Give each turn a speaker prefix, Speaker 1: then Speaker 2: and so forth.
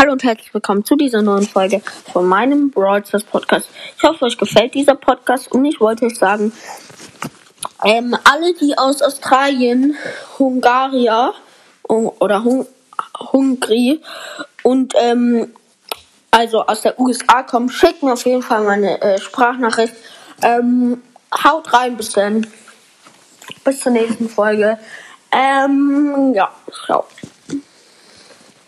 Speaker 1: Hallo und herzlich willkommen zu dieser neuen Folge von meinem Broadcast Podcast. Ich hoffe, euch gefällt dieser Podcast und ich wollte euch sagen, ähm, alle, die aus Australien, Hungaria oder Hung Hungary und ähm, also aus der USA kommen, schickt mir auf jeden Fall meine äh, Sprachnachricht. Ähm, haut rein, bis dann. Bis zur nächsten Folge. Ähm, ja, ciao.